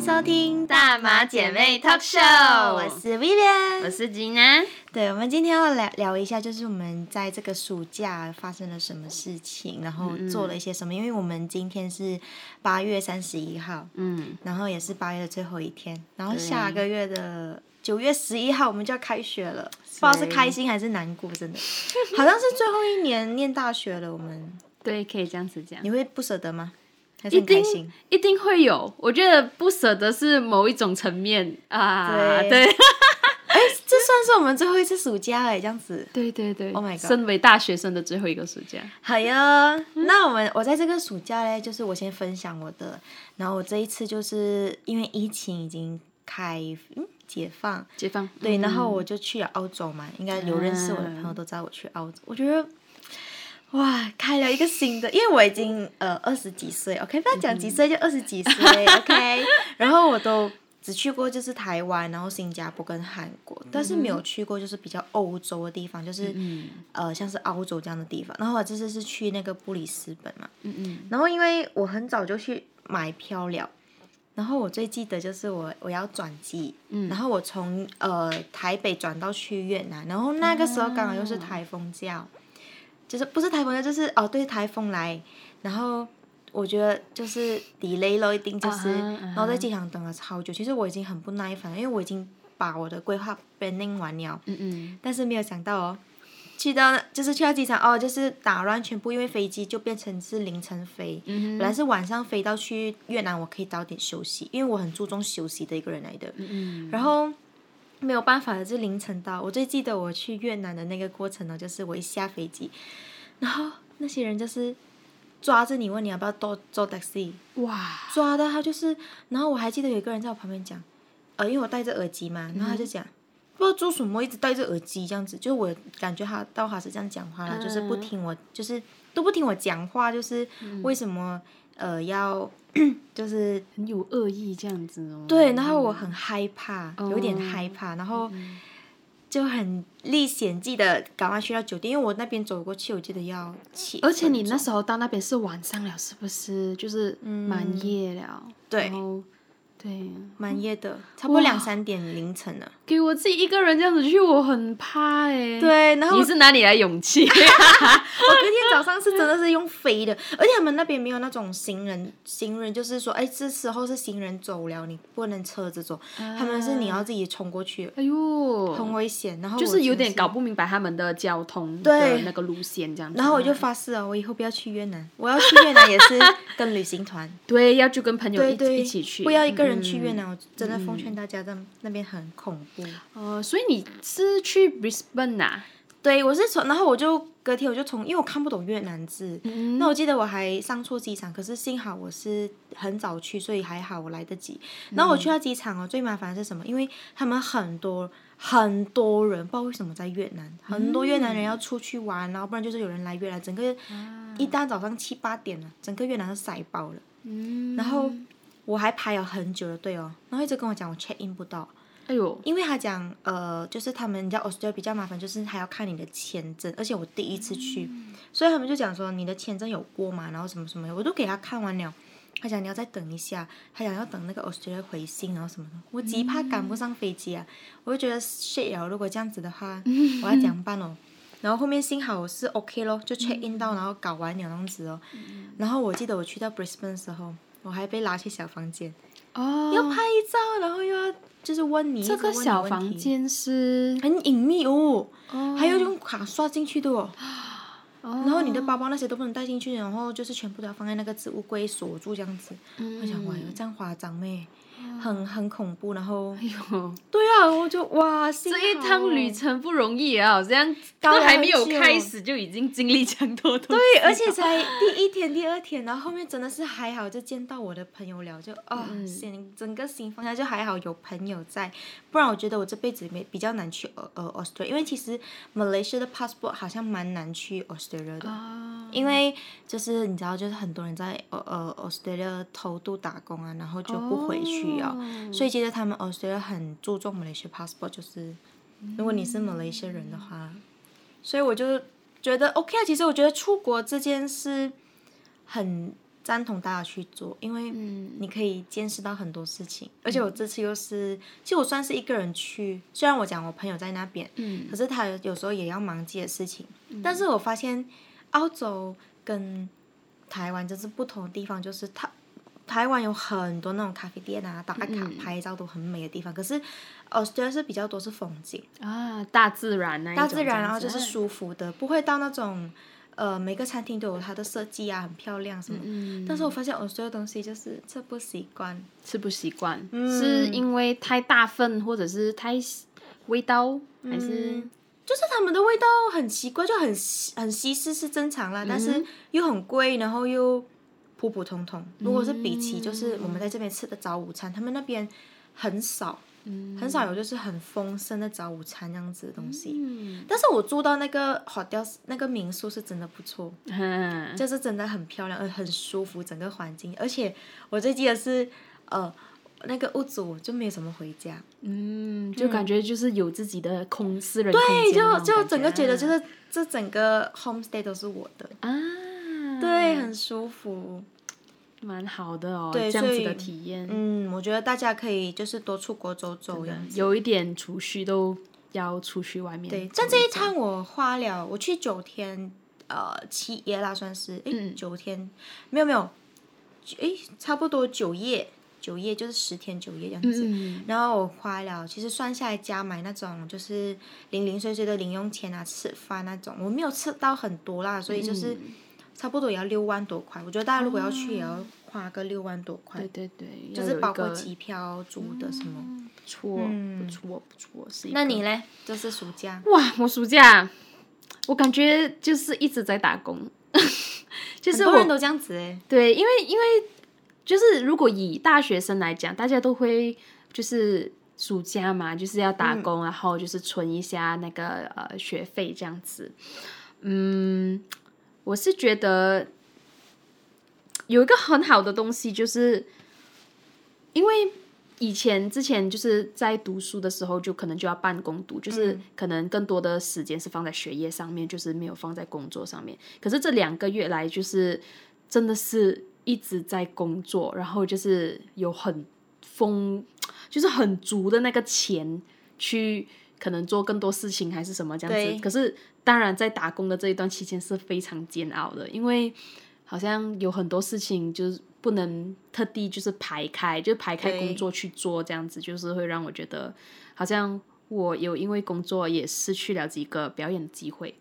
迎收听大马姐妹 Talk Show，我是 Vivian，我是吉娜。对，我们今天要聊聊一下，就是我们在这个暑假发生了什么事情，然后做了一些什么。因为我们今天是八月三十一号，嗯，然后也是八月的最后一天，然后下个月的九月十一号我们就要开学了，不知道是开心还是难过，真的，好像是最后一年念大学了。我们对，可以这样子讲。你会不舍得吗？还是很开心？一定会有。我觉得不舍得是某一种层面啊，对对。哎，这算是我们最后一次暑假哎，这样子。对对对，Oh my god！身为大学生的最后一个暑假。好呀，那我们我在这个暑假嘞，就是我先分享我的，然后我这一次就是因为疫情已经开嗯解放解放，对，然后我就去了澳洲嘛，应该有认识我的朋友都知道我去澳洲，我觉得。哇，开了一个新的，因为我已经呃二十几岁，OK，不要讲几岁就二十几岁，OK。然后我都只去过就是台湾，然后新加坡跟韩国，但是没有去过就是比较欧洲的地方，就是呃像是澳洲这样的地方。然后我这次是去那个布里斯本嘛，嗯嗯。然后因为我很早就去买票了，然后我最记得就是我我要转机，嗯，然后我从呃台北转到去越南，然后那个时候刚好又是台风假。就是不是台风就是哦，对，台风来，然后我觉得就是 delay 了，一定就是，然后在机场等了超久。其实我已经很不耐烦，因为我已经把我的规划 planning 完了，嗯嗯，但是没有想到哦，去到就是去到机场哦，就是打乱全部，因为飞机就变成是凌晨飞，本来是晚上飞到去越南，我可以早点休息，因为我很注重休息的一个人来的，嗯。然后。没有办法的，是凌晨到。我最记得我去越南的那个过程呢，就是我一下飞机，然后那些人就是抓着你问你要不要坐坐 taxi，哇，抓的他就是，然后我还记得有一个人在我旁边讲，呃，因为我戴着耳机嘛，然后他就讲不知道做什么，一直戴着耳机这样子，就我感觉他到他是这样讲话了，就是不听我，就是都不听我讲话，就是为什么？呃，要 就是很有恶意这样子哦。对，然后我很害怕，有点害怕，然后就很历险记的赶快去到酒店，因为我那边走过去，我记得要七。而且你那时候到那边是晚上了，是不是？就是满夜了。对。对，满夜的，差不多两三点凌晨了。给我自己一个人这样子去，我很怕哎。对，然后你是哪里来勇气？我隔天早上是真的是用飞的，而且他们那边没有那种行人，行人就是说，哎，这时候是行人走了，你不能车子走，他们是你要自己冲过去。哎呦，很危险。然后就是有点搞不明白他们的交通的那个路线这样子。然后我就发誓了，我以后不要去越南，我要去越南也是跟旅行团。对，要就跟朋友一一起去，不要一个人。去越南，我真的奉劝大家，在那边很恐怖。哦，所以你是去 Brisbane 呐？对，我是从，然后我就隔天我就从，因为我看不懂越南字，那我记得我还上错机场，可是幸好我是很早去，所以还好我来得及。然后我去到机场哦，最麻烦的是什么？因为他们很多很多人，不知道为什么在越南，很多越南人要出去玩，然后不然就是有人来越南，整个一大早上七八点了，整个越南都塞爆了。嗯，然后。我还排了很久的队哦，然后一直跟我讲我 check in 不到，哎呦，因为他讲呃，就是他们叫 Australia 比较麻烦，就是还要看你的签证，而且我第一次去，所以他们就讲说你的签证有过嘛，然后什么什么，我都给他看完了，他讲你要再等一下，他讲要等那个 Australia 回信，然后什么的，我极怕赶不上飞机啊，我就觉得 shit 哦，如果这样子的话，我要怎样办哦？然后后面幸好我是 OK 咯，就 check in 到，然后搞完了样子哦，然后我记得我去到 Brisbane 的时候。我还被拉去小房间，哦，要拍照，然后又要就是问你这个小房间是。很隐秘哦，还要用卡刷进去的哦，然后你的包包那些都不能带进去，然后就是全部都要放在那个置物柜锁住这样子。我想，哇，有这样夸张咩？很很恐怖，然后，哎呦，对啊，我就哇，这一趟旅程不容易啊，这样都还没有开始就已经经历这样多东西。对，而且才第一天、第二天，然后后面真的是还好，就见到我的朋友了，就啊，心整个心放下，就还好有朋友在，不然我觉得我这辈子没比较难去呃呃 Australia，因为其实 Malaysia 的 passport 好像蛮难去 Australia 的，因为就是你知道，就是很多人在呃呃 Australia 偷渡打工啊，然后就不回去。所以其实他们 Australia 很注重 Malaysia passport，就是如果你是 Malaysia 人的话，所以我就觉得 OK 啊。其实我觉得出国这件事很。赞同大家去做，因为你可以见识到很多事情。而且我这次又是，其实我算是一个人去，虽然我讲我朋友在那边，可是他有时候也要忙自己的事情。但是我发现澳洲跟台湾就是不同的地方，就是它台湾有很多那种咖啡店啊，打卡拍照都很美的地方。可是哦，觉得是比较多是风景啊，大自然那大自然，然后就是舒服的，不会到那种。呃，每个餐厅都有它的设计啊，很漂亮什么。嗯。但是我发现我所有东西就是吃不习惯。吃不习惯，是因为太大份，或者是太味道，还是？就是他们的味道很奇怪，就很很稀释是正常啦，但是又很贵，然后又普普通通。如果是比起就是我们在这边吃的早午餐，他们那边很少。很少有就是很丰盛的早午餐这样子的东西，但是我住到那个 hotel 那个民宿是真的不错，就是真的很漂亮，呃，很舒服整个环境，而且我最记得是，呃，那个屋主就没有什么回家，嗯，就感觉就是有自己的空私人对，就就整个觉得就是这整个 homestay 都是我的。啊，对，很舒服。蛮好的哦，对这样子的体验。嗯，我觉得大家可以就是多出国走走，有一点储蓄都要出去外面。对，但这一趟我花了，我去九天，呃，七夜啦，算是，哎，九天，没有没有，哎，差不多九夜，九夜就是十天九夜这样子。然后我花了，其实算下来加买那种就是零零碎碎的零用钱啊，吃饭那种，我没有吃到很多啦，所以就是。差不多也要六万多块，我觉得大家如果要去，也要花个六万多块。对对对，就是包括机票、住的什么。不错，不错，不错，是。那你嘞？就是暑假。哇，我暑假，我感觉就是一直在打工。就是很多人都这样子哎。对，因为因为就是如果以大学生来讲，大家都会就是暑假嘛，就是要打工，然后就是存一下那个呃学费这样子。嗯。我是觉得有一个很好的东西，就是因为以前之前就是在读书的时候，就可能就要办公读，就是可能更多的时间是放在学业上面，就是没有放在工作上面。可是这两个月来，就是真的是一直在工作，然后就是有很丰，就是很足的那个钱去。可能做更多事情还是什么这样子，可是当然在打工的这一段期间是非常煎熬的，因为好像有很多事情就是不能特地就是排开，就排开工作去做这样子，就是会让我觉得好像我有因为工作也失去了几个表演的机会。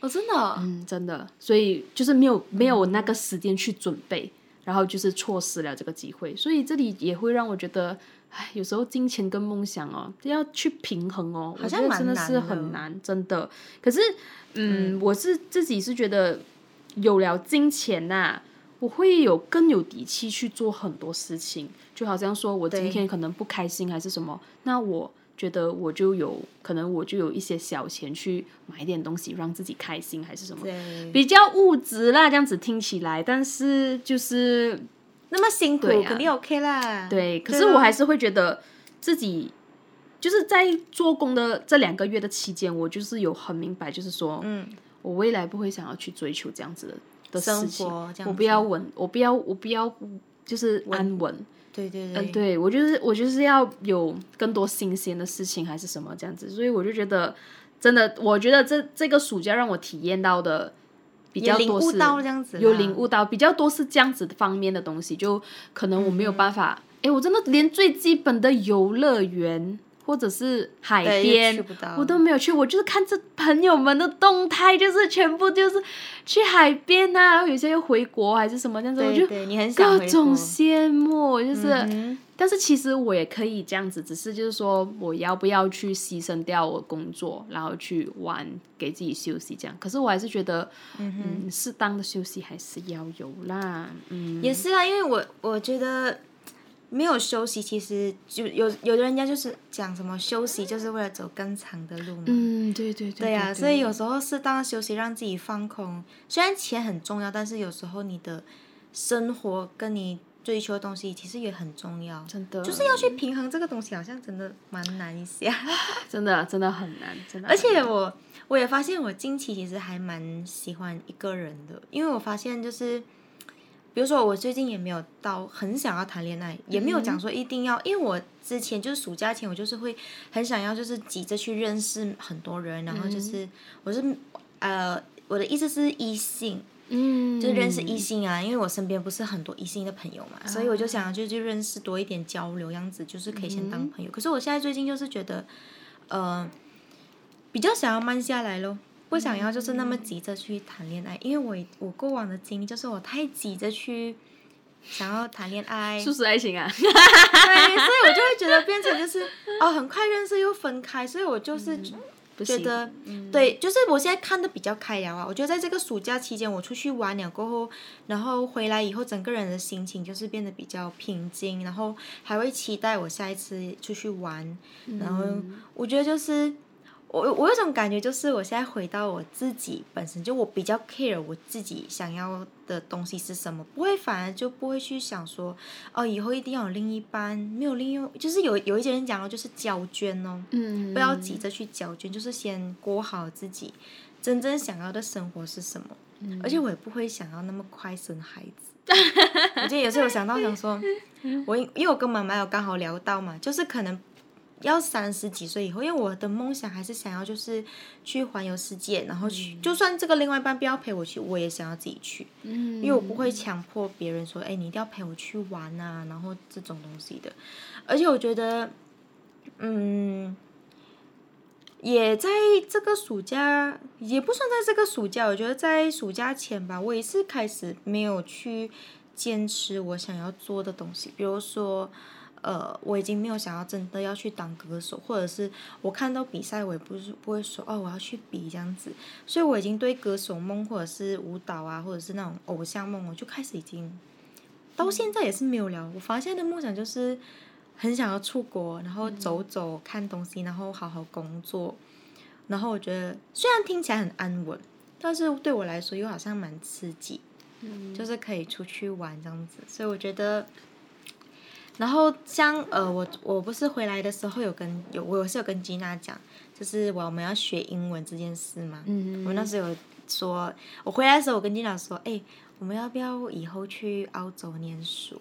哦，真的，嗯，真的，所以就是没有没有那个时间去准备，然后就是错失了这个机会，所以这里也会让我觉得。唉，有时候金钱跟梦想哦，要去平衡哦，我觉得真的是很难，真的。可是，嗯，我是自己是觉得有了金钱呐，我会有更有底气去做很多事情。就好像说我今天可能不开心还是什么，那我觉得我就有可能我就有一些小钱去买点东西让自己开心还是什么，比较物质啦，这样子听起来，但是就是。那么辛苦肯定 OK 啦。对，可是我还是会觉得自己就是在做工的这两个月的期间，我就是有很明白，就是说，嗯，我未来不会想要去追求这样子的的事情，我不要稳，我不要，我不要就是安稳。对对对，嗯，对我就是我就是要有更多新鲜的事情还是什么这样子，所以我就觉得真的，我觉得这这个暑假让我体验到的。比较多是有领悟到比较多是这样子方面的东西，就可能我没有办法，哎，我真的连最基本的游乐园或者是海边我都没有去，我就是看着朋友们的动态，就是全部就是去海边啊，然后有些又回国还是什么这样子，我就各种羡慕，就是。但是其实我也可以这样子，只是就是说我要不要去牺牲掉我工作，然后去玩，给自己休息这样。可是我还是觉得，嗯，适当的休息还是要有啦。嗯，也是啊，因为我我觉得没有休息，其实就有有的人家就是讲什么休息就是为了走更长的路嘛。嗯，对对对。对呀，所以有时候适当的休息，让自己放空。虽然钱很重要，但是有时候你的生活跟你。追求的东西其实也很重要，真的，就是要去平衡这个东西，好像真的蛮难一些，真的真的很难，真的。而且我我也发现，我近期其实还蛮喜欢一个人的，因为我发现就是，比如说我最近也没有到很想要谈恋爱，也没有讲说一定要，因为我之前就是暑假前我就是会很想要，就是急着去认识很多人，然后就是我是呃我的意思是异性，嗯，就是认识异性啊，因为我身边不是很多异性的朋友嘛，所以我就想要就去认识多一点交流，样子就是可以先当朋友。可是我现在最近就是觉得，呃，比较想要慢下来咯。不想要就是那么急着去谈恋爱，因为我我过往的经历就是我太急着去想要谈恋爱，速食爱情啊，对，所以我就会觉得变成就是 哦，很快认识又分开，所以我就是觉得，对，就是我现在看的比较开了啊。我觉得在这个暑假期间，我出去玩了过后，然后回来以后，整个人的心情就是变得比较平静，然后还会期待我下一次出去玩。然后我觉得就是我我有种感觉，就是我现在回到我自己本身，就我比较 care 我自己想要的东西是什么，不会反而就不会去想说哦，以后一定要有另一半，没有另一，就是有有一些人讲哦，就是交卷哦。嗯，不要急着去交卷，就是先过好自己真正想要的生活是什么。而且我也不会想要那么快生孩子。我记得有时候有想到想说，我因因为我跟妈妈有刚好聊到嘛，就是可能要三十几岁以后，因为我的梦想还是想要就是去环游世界，然后去，就算这个另外一半不要陪我去，我也想要自己去。嗯，因为我不会强迫别人说，哎，你一定要陪我去玩啊，然后这种东西的。而且我觉得，嗯，也在这个暑假，也不算在这个暑假，我觉得在暑假前吧，我也是开始没有去坚持我想要做的东西，比如说。呃，我已经没有想要真的要去当歌手，或者是我看到比赛，我也不是不会说哦，我要去比这样子。所以我已经对歌手梦，或者是舞蹈啊，或者是那种偶像梦，我就开始已经到现在也是没有了。我发现的梦想就是很想要出国，然后走走看东西，然后好好工作。然后我觉得虽然听起来很安稳，但是对我来说又好像蛮刺激，嗯就是可以出去玩这样子。所以我觉得。然后像呃，我我不是回来的时候有跟有我是有跟吉娜讲，就是我们要学英文这件事嘛。嗯我们那时候有说，我回来的时候我跟吉娜说，哎，我们要不要以后去澳洲念书？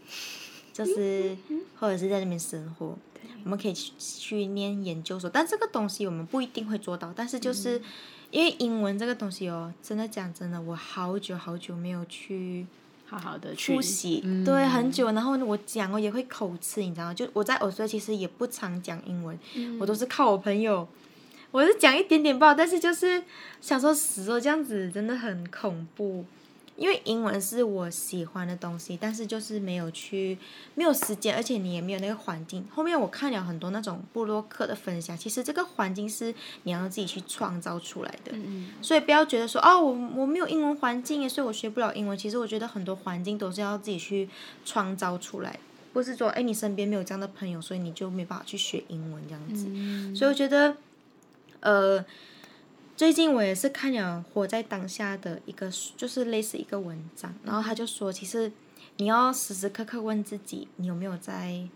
就是或者是在那边生活，我们可以去去念研究所。但这个东西我们不一定会做到，但是就是因为英文这个东西哦，真的讲真的，我好久好久没有去。好好的去复习，嗯对，很久。然后我讲我也会口吃，你知道吗？就我在澳洲其实也不常讲英文，我都是靠我朋友。我是讲一点点不好，但是就是想说死哦，这样子真的很恐怖。因为英文是我喜欢的东西，但是就是没有去，没有时间，而且你也没有那个环境。后面我看了很多那种布洛克的分享，其实这个环境是你要自己去创造出来的。嗯所以不要觉得说哦，我我没有英文环境，所以我学不了英文。其实我觉得很多环境都是要自己去创造出来，不是说哎你身边没有这样的朋友，所以你就没办法去学英文这样子。嗯所以我觉得，呃，最近我也是看了《活在当下》的一个，就是类似一个文章，然后他就说，其实你要时时刻刻问自己，你有没有在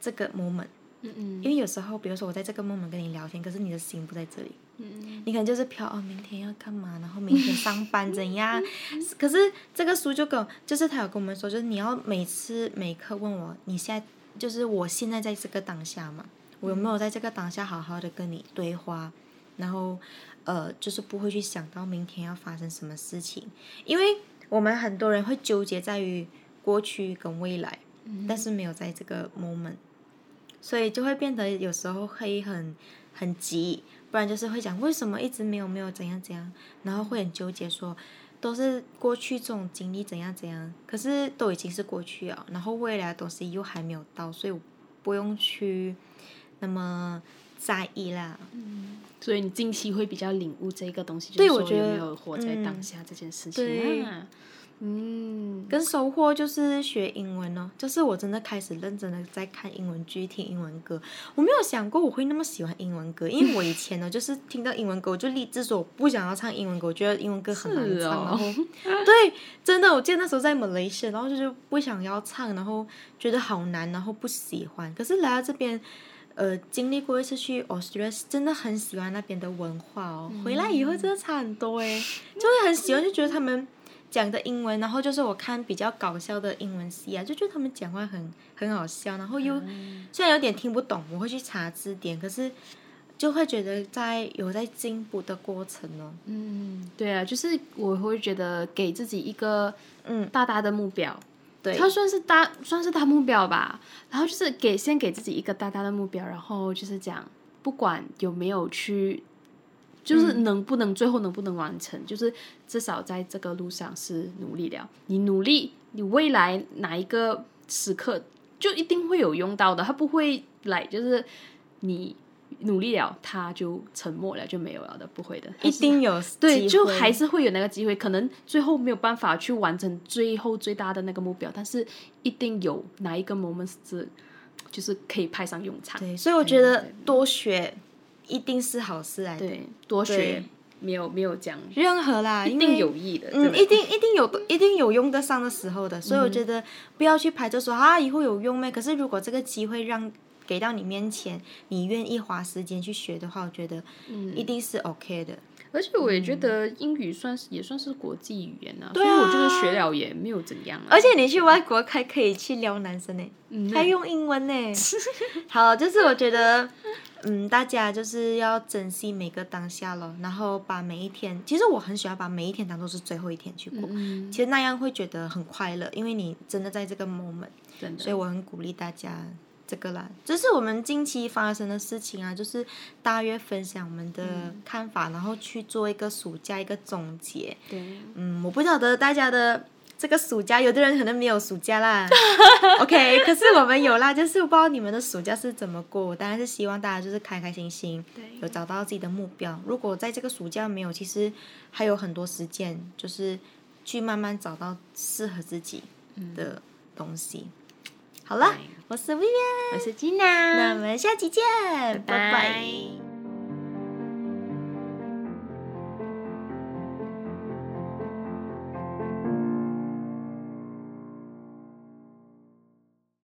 这个 moment。嗯嗯因为有时候，比如说我在这个 moment 跟你聊天，可是你的心不在这里，嗯你可能就是飘哦，明天要干嘛，然后明天上班怎样？可是这个书就跟我就是他有跟我们说，就是你要每次每刻问我，你现在就是我现在在这个当下嘛，我有没有在这个当下好好的跟你对话？然后呃，就是不会去想到明天要发生什么事情，因为我们很多人会纠结在于过去跟未来，但是没有在这个 moment。所以就会变得有时候会很很急，不然就是会讲为什么一直没有没有怎样怎样，然后会很纠结说都是过去这种经历怎样怎样，可是都已经是过去了，然后未来的东西又还没有到，所以我不用去那么在意啦。所以你近期会比较领悟这个东西，对就是说我觉得有没有活在当下这件事情啊？嗯，跟收获就是学英文哦，就是我真的开始认真的在看英文剧、听英文歌。我没有想过我会那么喜欢英文歌，因为我以前呢，就是听到英文歌我就立志说我不想要唱英文歌，我觉得英文歌很难唱。然后对，真的，我记得那时候在 Malaysia，然后就是不想要唱，然后觉得好难，然后不喜欢。可是来到这边。呃，经历过一次去 Australia，真的很喜欢那边的文化哦。回来以后真的差很多诶，就会很喜欢，就觉得他们讲的英文，然后就是我看比较搞笑的英文戏啊，就觉得他们讲话很很好笑，然后又、虽然有点听不懂，我会去查字典，可是就会觉得在有在进步的过程哦。嗯，对啊，就是我会觉得给自己一个嗯，大大的目标，对，它算是大算是大目标吧。然后就是给先给自己一个大大的目标，然后就是讲不管有没有去，就是能不能、最后能不能完成，就是至少在这个路上是努力了。你努力，你未来哪一个时刻就一定会有用到的，它不会来就是你努力了，他就沉默了就没有了的，不会的，一定有对，就还是会有那个机会，可能最后没有办法去完成最后最大的那个目标，但是一定有哪一个 moment 是就是可以派上用场。对，所以我觉得多学一定是好事来的。对，多学没有没有讲，任何啦，一定有益的。嗯，一定一定有一定有用得上的时候的，所以我觉得不要去排着说啊以后有用没。可是如果这个机会让给到你面前，你愿意花时间去学的话，我觉得嗯一定是 OK 的。而且我也觉得英语算是也算是国际语言啊，所对啊以我觉得学了也没有怎样啊。而且你去外国还可以去撩男生呢，嗯还用英文呢。好，就是我觉得，嗯，大家就是要珍惜每个当下咯，然后把每一天，其实我很喜欢把每一天当做是最后一天去过，嗯，其实那样会觉得很快乐，因为你真的在这个 moment。真的所以我很鼓励大家这个啦，这是我们近期发生的事情啊，就是大约分享我们的看法，然后去做一个暑假一个总结。对。嗯，我不晓得大家的这个暑假，有的人可能没有暑假啦，OK，可是我们有啦，就是我不知道你们的暑假是怎么过，我当然是希望大家就是开开心心，有找到自己的目标。如果在这个暑假没有，其实还有很多时间，就是去慢慢找到适合自己的东西。好了，我是 Vivian，我是金娜，那我们下期见，拜。拜拜